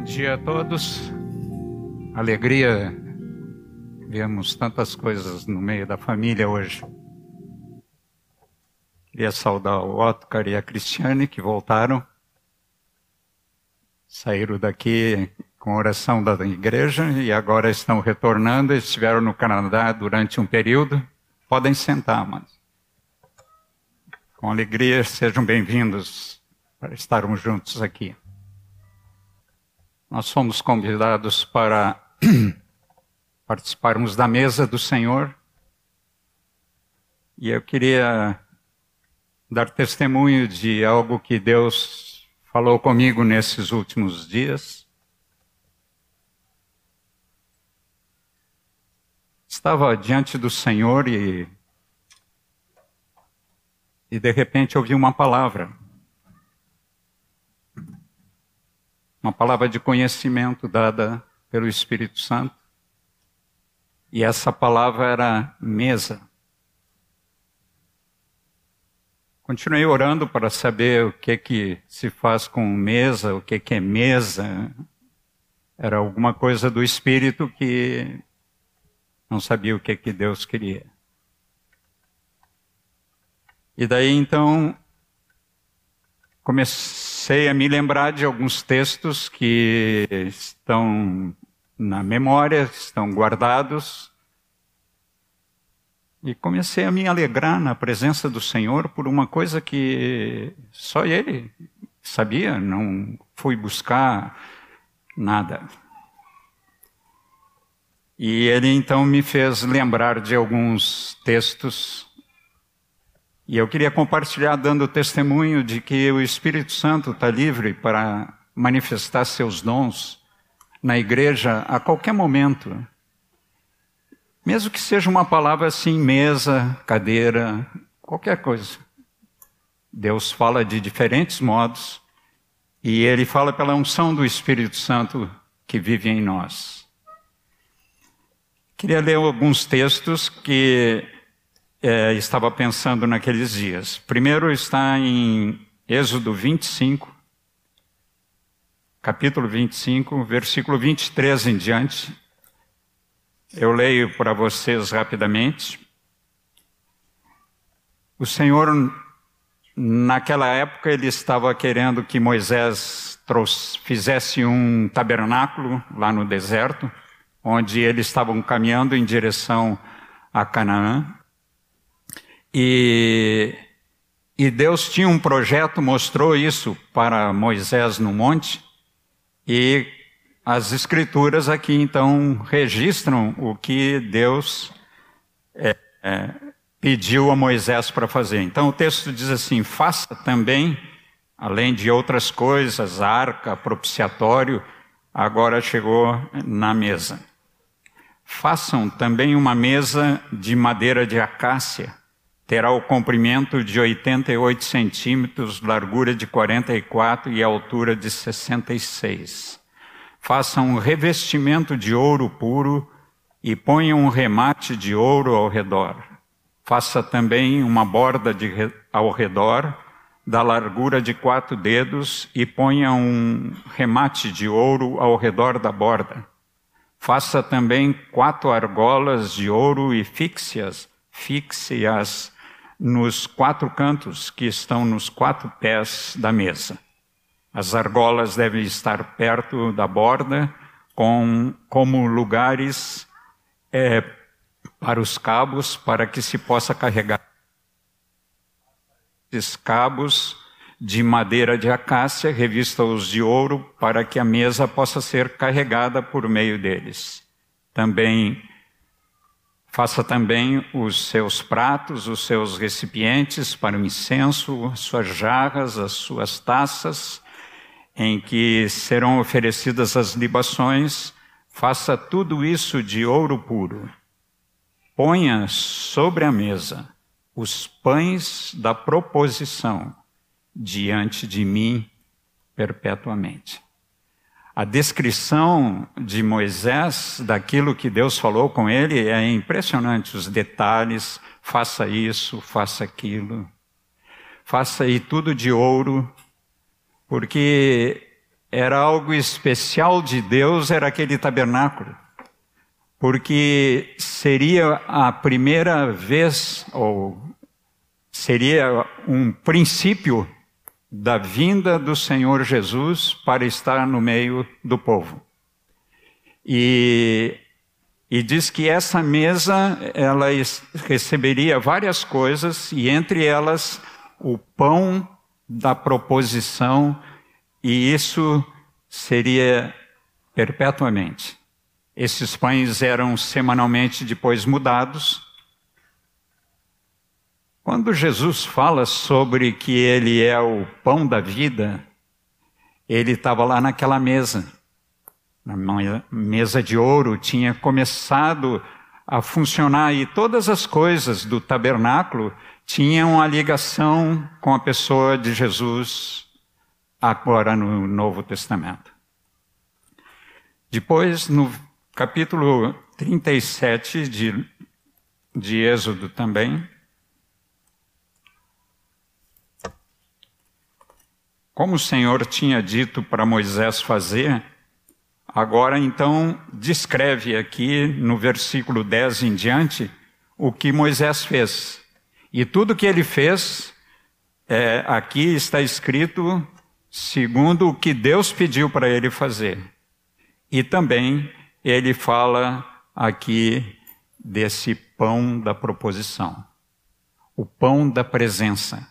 Bom dia a todos. Alegria. Vemos tantas coisas no meio da família hoje. Queria saudar o Otcar e a Cristiane que voltaram. Saíram daqui com oração da igreja e agora estão retornando. Estiveram no Canadá durante um período. Podem sentar, mas. Com alegria, sejam bem-vindos para estarmos juntos aqui. Nós fomos convidados para participarmos da mesa do Senhor. E eu queria dar testemunho de algo que Deus falou comigo nesses últimos dias. Estava diante do Senhor e e de repente ouvi uma palavra. Uma palavra de conhecimento dada pelo Espírito Santo. E essa palavra era mesa. Continuei orando para saber o que que se faz com mesa, o que que é mesa. Era alguma coisa do Espírito que não sabia o que que Deus queria. E daí então comecei a me lembrar de alguns textos que estão na memória, estão guardados. E comecei a me alegrar na presença do Senhor por uma coisa que só Ele sabia, não fui buscar nada. E Ele então me fez lembrar de alguns textos e eu queria compartilhar dando testemunho de que o Espírito Santo está livre para manifestar seus dons na igreja a qualquer momento. Mesmo que seja uma palavra assim, mesa, cadeira, qualquer coisa. Deus fala de diferentes modos e ele fala pela unção do Espírito Santo que vive em nós. Queria ler alguns textos que é, estava pensando naqueles dias. Primeiro está em Êxodo 25, capítulo 25, versículo 23 em diante. Eu leio para vocês rapidamente. O Senhor, naquela época, ele estava querendo que Moisés trouxe, fizesse um tabernáculo lá no deserto, onde eles estavam caminhando em direção a Canaã. E, e Deus tinha um projeto, mostrou isso para Moisés no monte, e as escrituras aqui então registram o que Deus é, é, pediu a Moisés para fazer. Então o texto diz assim: faça também, além de outras coisas, arca, propiciatório, agora chegou na mesa. Façam também uma mesa de madeira de acácia terá o comprimento de 88 centímetros, largura de 44 e altura de 66. Faça um revestimento de ouro puro e ponha um remate de ouro ao redor. Faça também uma borda de, ao redor, da largura de quatro dedos, e ponha um remate de ouro ao redor da borda. Faça também quatro argolas de ouro e fixe-as, fixe-as nos quatro cantos que estão nos quatro pés da mesa. As argolas devem estar perto da borda, com, como lugares é, para os cabos, para que se possa carregar esses cabos de madeira de acácia, revista-os de ouro, para que a mesa possa ser carregada por meio deles. Também Faça também os seus pratos, os seus recipientes para o incenso, as suas jarras, as suas taças, em que serão oferecidas as libações. Faça tudo isso de ouro puro. Ponha sobre a mesa os pães da proposição diante de mim perpetuamente. A descrição de Moisés, daquilo que Deus falou com ele, é impressionante. Os detalhes, faça isso, faça aquilo. Faça aí tudo de ouro, porque era algo especial de Deus, era aquele tabernáculo. Porque seria a primeira vez, ou seria um princípio da vinda do Senhor Jesus para estar no meio do povo. E, e diz que essa mesa ela receberia várias coisas e entre elas o pão da proposição e isso seria perpetuamente. Esses pães eram semanalmente depois mudados quando Jesus fala sobre que ele é o pão da vida, ele estava lá naquela mesa, na mesa de ouro, tinha começado a funcionar e todas as coisas do tabernáculo tinham a ligação com a pessoa de Jesus agora no Novo Testamento. Depois, no capítulo 37 de, de Êxodo também, Como o Senhor tinha dito para Moisés fazer, agora então descreve aqui no versículo 10 em diante o que Moisés fez. E tudo que ele fez, é, aqui está escrito segundo o que Deus pediu para ele fazer. E também ele fala aqui desse pão da proposição, o pão da presença,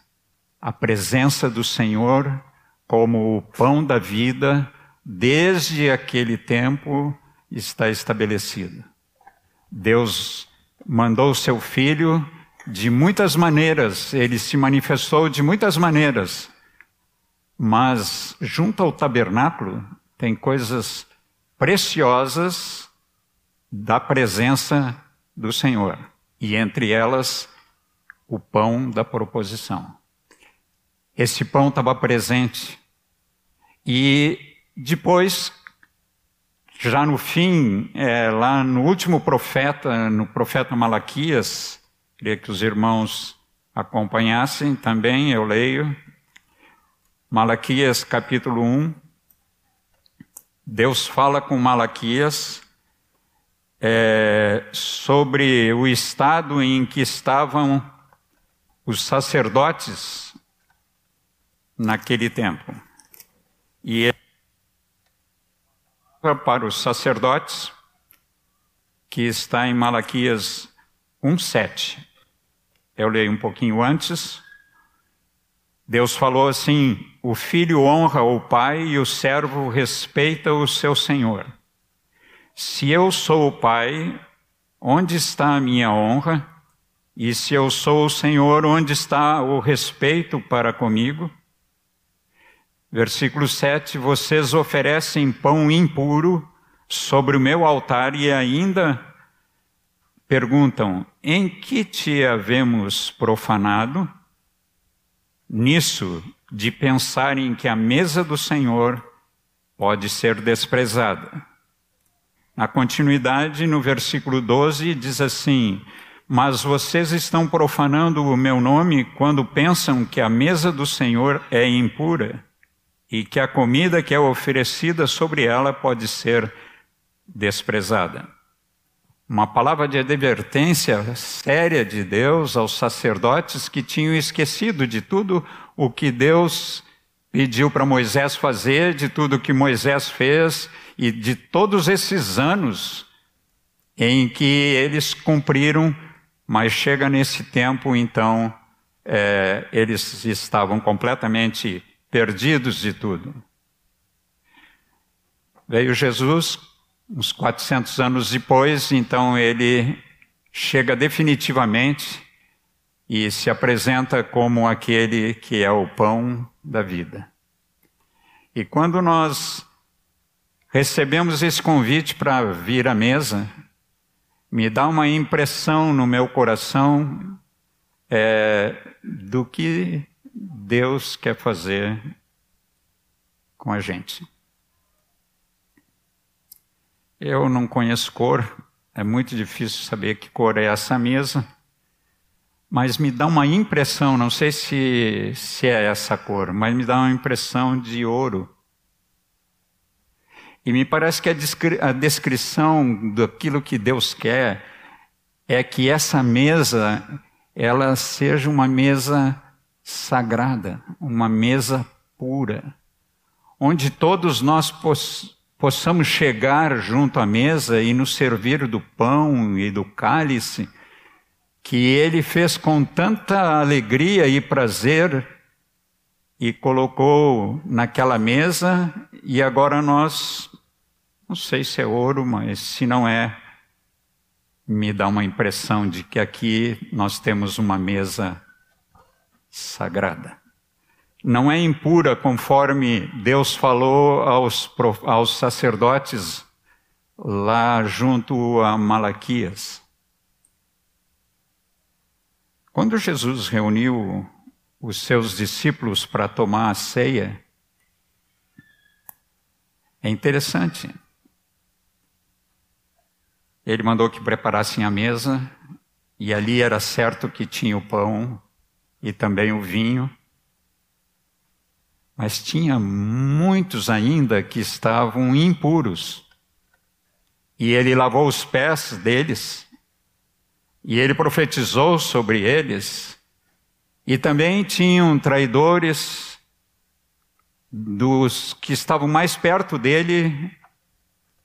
a presença do Senhor como o pão da vida, desde aquele tempo está estabelecido. Deus mandou o seu filho de muitas maneiras, ele se manifestou de muitas maneiras, mas junto ao tabernáculo tem coisas preciosas da presença do Senhor, e entre elas o pão da proposição. Esse pão estava presente e depois, já no fim, é, lá no último profeta, no profeta Malaquias, queria que os irmãos acompanhassem também, eu leio. Malaquias capítulo 1. Deus fala com Malaquias é, sobre o estado em que estavam os sacerdotes naquele tempo. E para os sacerdotes, que está em Malaquias 1,7. Eu leio um pouquinho antes. Deus falou assim: o filho honra o pai e o servo respeita o seu senhor. Se eu sou o pai, onde está a minha honra? E se eu sou o Senhor, onde está o respeito para comigo? Versículo 7: Vocês oferecem pão impuro sobre o meu altar e ainda perguntam: Em que te havemos profanado? Nisso, de pensarem que a mesa do Senhor pode ser desprezada. Na continuidade, no versículo 12, diz assim: Mas vocês estão profanando o meu nome quando pensam que a mesa do Senhor é impura e que a comida que é oferecida sobre ela pode ser desprezada. Uma palavra de advertência séria de Deus aos sacerdotes que tinham esquecido de tudo o que Deus pediu para Moisés fazer, de tudo que Moisés fez e de todos esses anos em que eles cumpriram, mas chega nesse tempo, então, é, eles estavam completamente perdidos de tudo. Veio Jesus, uns 400 anos depois, então ele chega definitivamente e se apresenta como aquele que é o pão da vida. E quando nós recebemos esse convite para vir à mesa, me dá uma impressão no meu coração é, do que Deus quer fazer com a gente. Eu não conheço cor, é muito difícil saber que cor é essa mesa, mas me dá uma impressão, não sei se, se é essa cor, mas me dá uma impressão de ouro. E me parece que a, descri a descrição daquilo que Deus quer é que essa mesa ela seja uma mesa sagrada, uma mesa pura, onde todos nós poss possamos chegar junto à mesa e nos servir do pão e do cálice que ele fez com tanta alegria e prazer e colocou naquela mesa e agora nós não sei se é ouro, mas se não é, me dá uma impressão de que aqui nós temos uma mesa sagrada. Não é impura conforme Deus falou aos, aos sacerdotes lá junto a Malaquias. Quando Jesus reuniu os seus discípulos para tomar a ceia, é interessante. Ele mandou que preparassem a mesa, e ali era certo que tinha o pão e também o vinho. Mas tinha muitos ainda que estavam impuros. E ele lavou os pés deles, e ele profetizou sobre eles. E também tinham traidores dos que estavam mais perto dele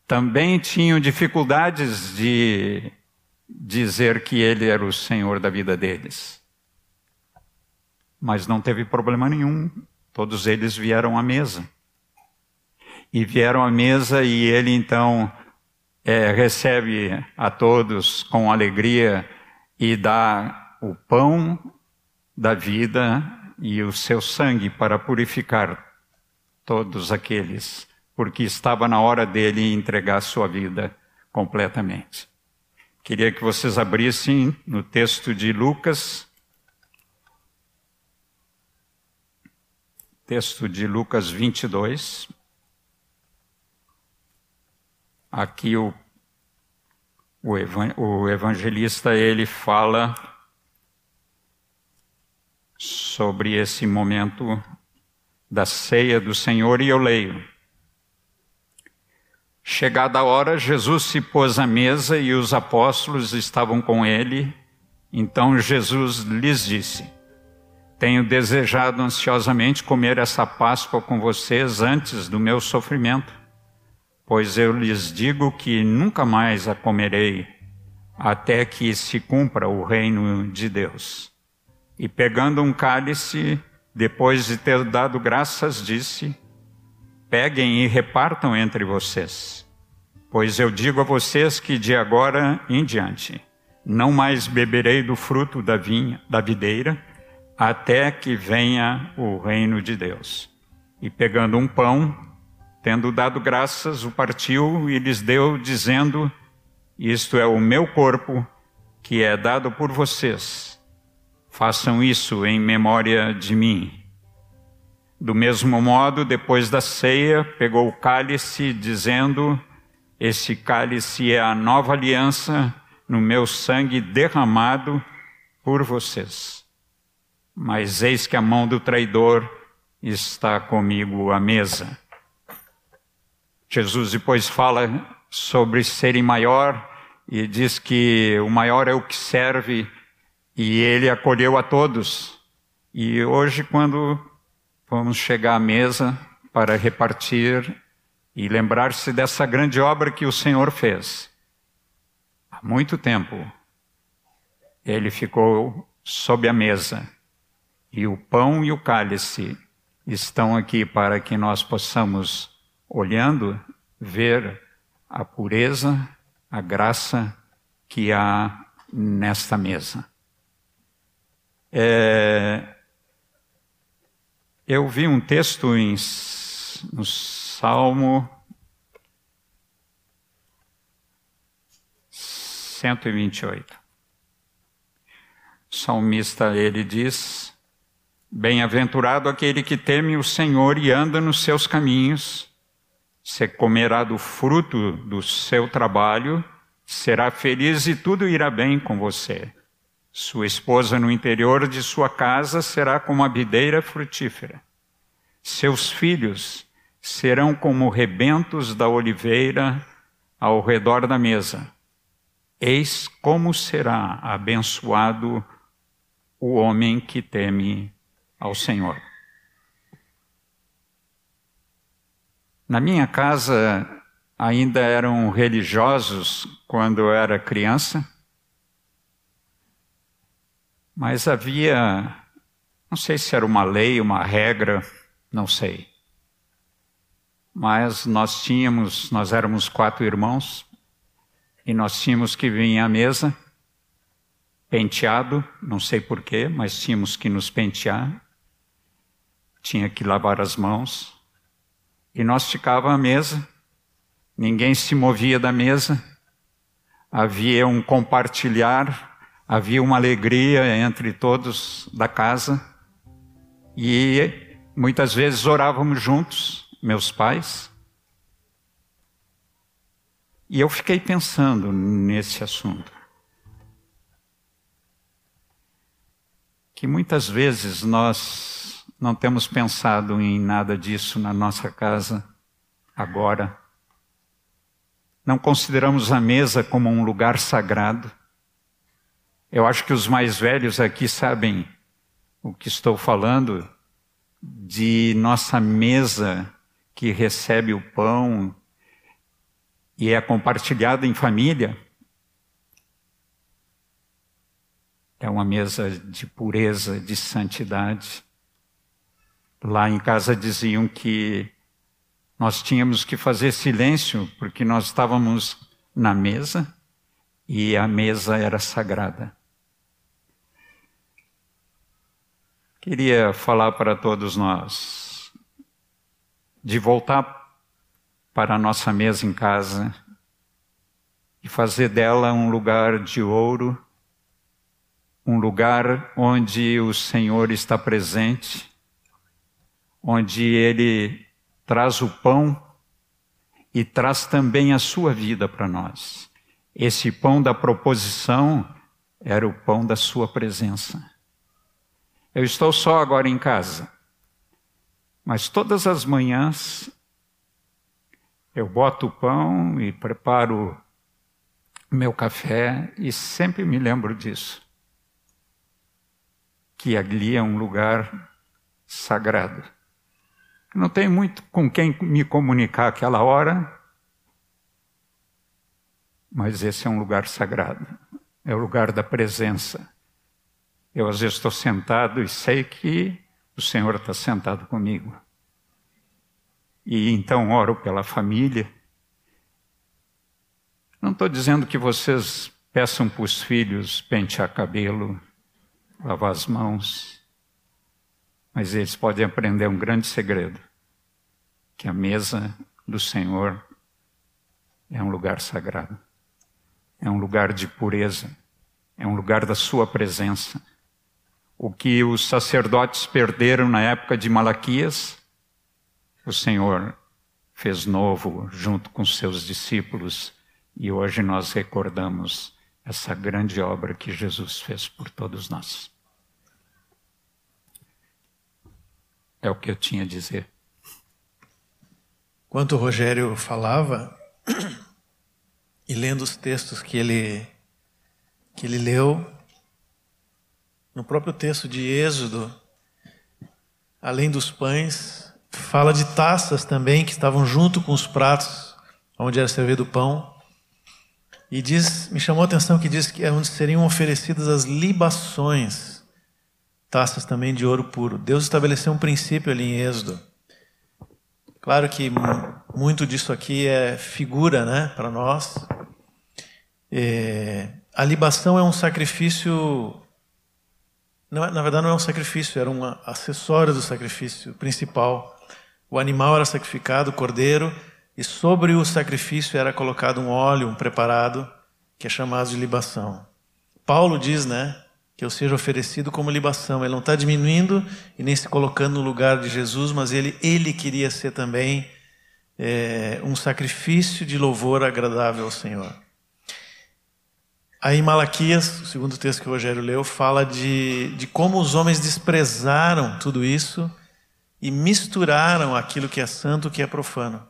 também tinham dificuldades de dizer que ele era o Senhor da vida deles. Mas não teve problema nenhum, todos eles vieram à mesa. E vieram à mesa e ele então é, recebe a todos com alegria e dá o pão da vida e o seu sangue para purificar todos aqueles porque estava na hora dele entregar sua vida completamente. Queria que vocês abrissem no texto de Lucas, texto de Lucas 22. Aqui o, o evangelista ele fala sobre esse momento da ceia do Senhor e eu leio. Chegada a hora, Jesus se pôs à mesa e os apóstolos estavam com ele. Então Jesus lhes disse: Tenho desejado ansiosamente comer essa Páscoa com vocês antes do meu sofrimento, pois eu lhes digo que nunca mais a comerei até que se cumpra o reino de Deus. E pegando um cálice, depois de ter dado graças, disse: peguem e repartam entre vocês. Pois eu digo a vocês que de agora em diante não mais beberei do fruto da vinha, da videira, até que venha o reino de Deus. E pegando um pão, tendo dado graças, o partiu e lhes deu, dizendo: Isto é o meu corpo, que é dado por vocês. Façam isso em memória de mim. Do mesmo modo, depois da ceia, pegou o cálice, dizendo: Esse cálice é a nova aliança no meu sangue derramado por vocês. Mas eis que a mão do traidor está comigo à mesa. Jesus depois fala sobre serem maior e diz que o maior é o que serve e ele acolheu a todos. E hoje, quando Vamos chegar à mesa para repartir e lembrar-se dessa grande obra que o Senhor fez. Há muito tempo, ele ficou sob a mesa e o pão e o cálice estão aqui para que nós possamos, olhando, ver a pureza, a graça que há nesta mesa. É, eu vi um texto em, no Salmo 128. O salmista ele diz: Bem-aventurado aquele que teme o Senhor e anda nos seus caminhos, se comerá do fruto do seu trabalho, será feliz e tudo irá bem com você. Sua esposa no interior de sua casa será como a videira frutífera. Seus filhos serão como rebentos da oliveira ao redor da mesa. Eis como será abençoado o homem que teme ao Senhor. Na minha casa ainda eram religiosos quando eu era criança, mas havia, não sei se era uma lei, uma regra, não sei. Mas nós tínhamos, nós éramos quatro irmãos, e nós tínhamos que vir à mesa, penteado, não sei porquê, mas tínhamos que nos pentear, tinha que lavar as mãos, e nós ficávamos à mesa, ninguém se movia da mesa, havia um compartilhar, havia uma alegria entre todos da casa, e muitas vezes orávamos juntos, meus pais, e eu fiquei pensando nesse assunto. Que muitas vezes nós não temos pensado em nada disso na nossa casa agora. Não consideramos a mesa como um lugar sagrado. Eu acho que os mais velhos aqui sabem o que estou falando de nossa mesa que recebe o pão e é compartilhada em família, é uma mesa de pureza, de santidade. Lá em casa diziam que nós tínhamos que fazer silêncio porque nós estávamos na mesa e a mesa era sagrada. Queria falar para todos nós de voltar para a nossa mesa em casa e fazer dela um lugar de ouro, um lugar onde o Senhor está presente, onde Ele traz o pão e traz também a sua vida para nós. Esse pão da proposição era o pão da sua presença. Eu estou só agora em casa, mas todas as manhãs eu boto o pão e preparo meu café e sempre me lembro disso. Que ali é um lugar sagrado. Não tenho muito com quem me comunicar aquela hora, mas esse é um lugar sagrado. É o lugar da presença. Eu às vezes estou sentado e sei que o Senhor está sentado comigo e então oro pela família. Não estou dizendo que vocês peçam para os filhos pentear cabelo, lavar as mãos, mas eles podem aprender um grande segredo: que a mesa do Senhor é um lugar sagrado, é um lugar de pureza, é um lugar da Sua presença. O que os sacerdotes perderam na época de Malaquias, o Senhor fez novo junto com seus discípulos e hoje nós recordamos essa grande obra que Jesus fez por todos nós. É o que eu tinha a dizer. Enquanto o Rogério falava e lendo os textos que ele que ele leu no próprio texto de Êxodo, além dos pães, Fala de taças também que estavam junto com os pratos onde era servido o pão. E diz, me chamou a atenção que diz que é onde seriam oferecidas as libações, taças também de ouro puro. Deus estabeleceu um princípio ali em Êxodo. Claro que muito disso aqui é figura, né, para nós. É, a libação é um sacrifício não, é, na verdade, não é um sacrifício, era um acessório do sacrifício principal. O animal era sacrificado, o cordeiro, e sobre o sacrifício era colocado um óleo, um preparado, que é chamado de libação. Paulo diz, né, que eu seja oferecido como libação. Ele não está diminuindo e nem se colocando no lugar de Jesus, mas ele, ele queria ser também é, um sacrifício de louvor agradável ao Senhor. Aí Malaquias, o segundo texto que o Rogério leu, fala de, de como os homens desprezaram tudo isso e misturaram aquilo que é santo que é profano.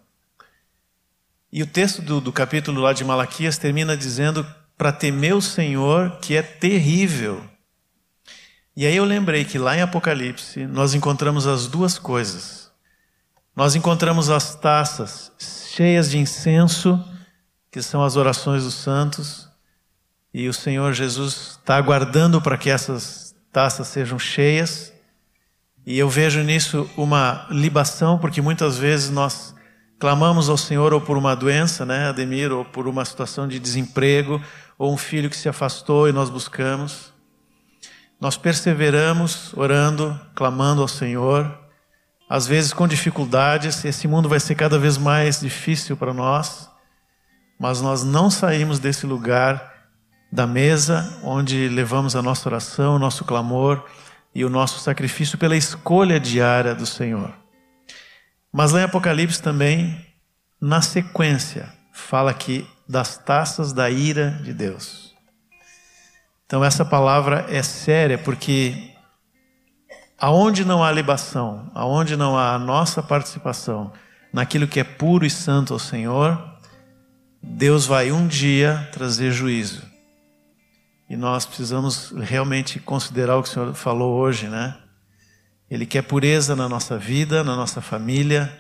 E o texto do, do capítulo lá de Malaquias termina dizendo para temer o Senhor, que é terrível. E aí eu lembrei que lá em Apocalipse nós encontramos as duas coisas. Nós encontramos as taças cheias de incenso, que são as orações dos santos, e o Senhor Jesus está aguardando para que essas taças sejam cheias. E eu vejo nisso uma libação, porque muitas vezes nós clamamos ao Senhor ou por uma doença, né, Ademir, ou por uma situação de desemprego, ou um filho que se afastou e nós buscamos. Nós perseveramos orando, clamando ao Senhor, às vezes com dificuldades, esse mundo vai ser cada vez mais difícil para nós, mas nós não saímos desse lugar da mesa onde levamos a nossa oração, o nosso clamor e o nosso sacrifício pela escolha diária do Senhor. Mas lá em Apocalipse também, na sequência, fala aqui das taças da ira de Deus. Então essa palavra é séria porque aonde não há libação, aonde não há a nossa participação naquilo que é puro e santo ao Senhor, Deus vai um dia trazer juízo. E nós precisamos realmente considerar o que o Senhor falou hoje, né? Ele quer pureza na nossa vida, na nossa família,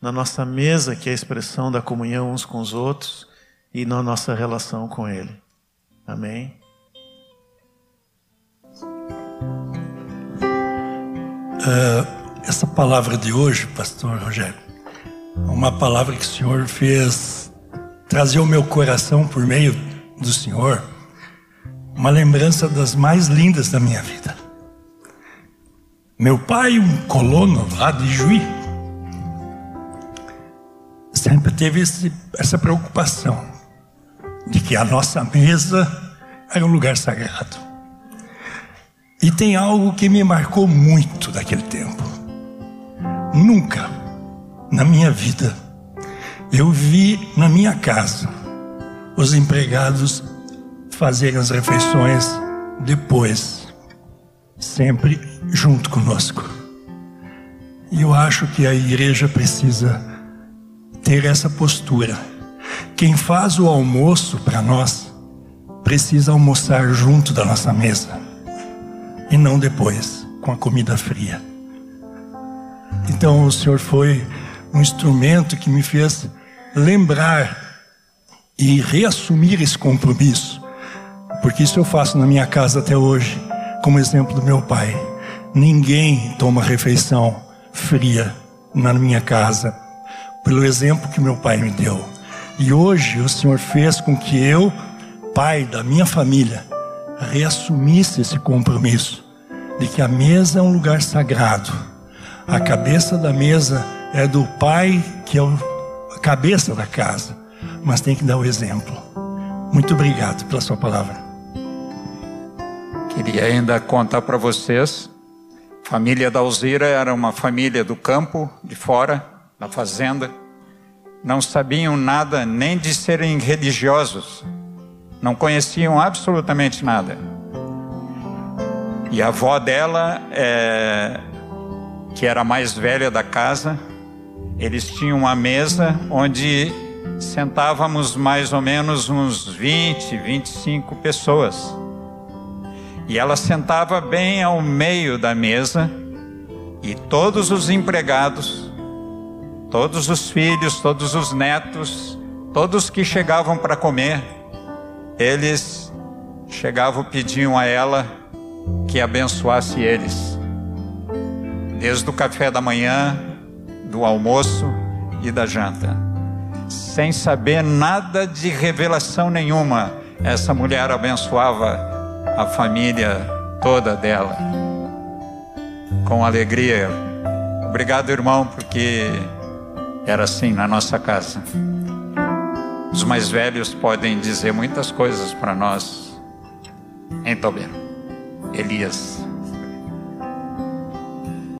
na nossa mesa, que é a expressão da comunhão uns com os outros, e na nossa relação com Ele. Amém? Uh, essa palavra de hoje, Pastor Rogério, é uma palavra que o Senhor fez trazer ao meu coração por meio do Senhor uma lembrança das mais lindas da minha vida. Meu pai, um colono lá de Juí, sempre teve esse, essa preocupação de que a nossa mesa era um lugar sagrado. E tem algo que me marcou muito daquele tempo. Nunca na minha vida eu vi na minha casa os empregados fazerem as refeições depois, sempre junto conosco. E eu acho que a igreja precisa ter essa postura. Quem faz o almoço para nós precisa almoçar junto da nossa mesa e não depois com a comida fria. Então o Senhor foi um instrumento que me fez lembrar e reassumir esse compromisso porque isso eu faço na minha casa até hoje, como exemplo do meu pai. Ninguém toma refeição fria na minha casa, pelo exemplo que meu pai me deu. E hoje o Senhor fez com que eu, pai da minha família, reassumisse esse compromisso de que a mesa é um lugar sagrado. A cabeça da mesa é do pai que é a cabeça da casa, mas tem que dar o exemplo. Muito obrigado pela sua palavra. Queria ainda contar para vocês. A família da Alzira era uma família do campo, de fora, da fazenda. Não sabiam nada nem de serem religiosos. Não conheciam absolutamente nada. E a avó dela, é, que era a mais velha da casa, eles tinham uma mesa onde sentávamos mais ou menos uns 20, 25 pessoas. E ela sentava bem ao meio da mesa, e todos os empregados, todos os filhos, todos os netos, todos que chegavam para comer, eles chegavam pediam a ela que abençoasse eles. Desde o café da manhã, do almoço e da janta. Sem saber nada de revelação nenhuma, essa mulher abençoava a família toda dela. Com alegria. Obrigado, irmão, porque era assim na nossa casa. Os mais velhos podem dizer muitas coisas para nós. Então, Elias.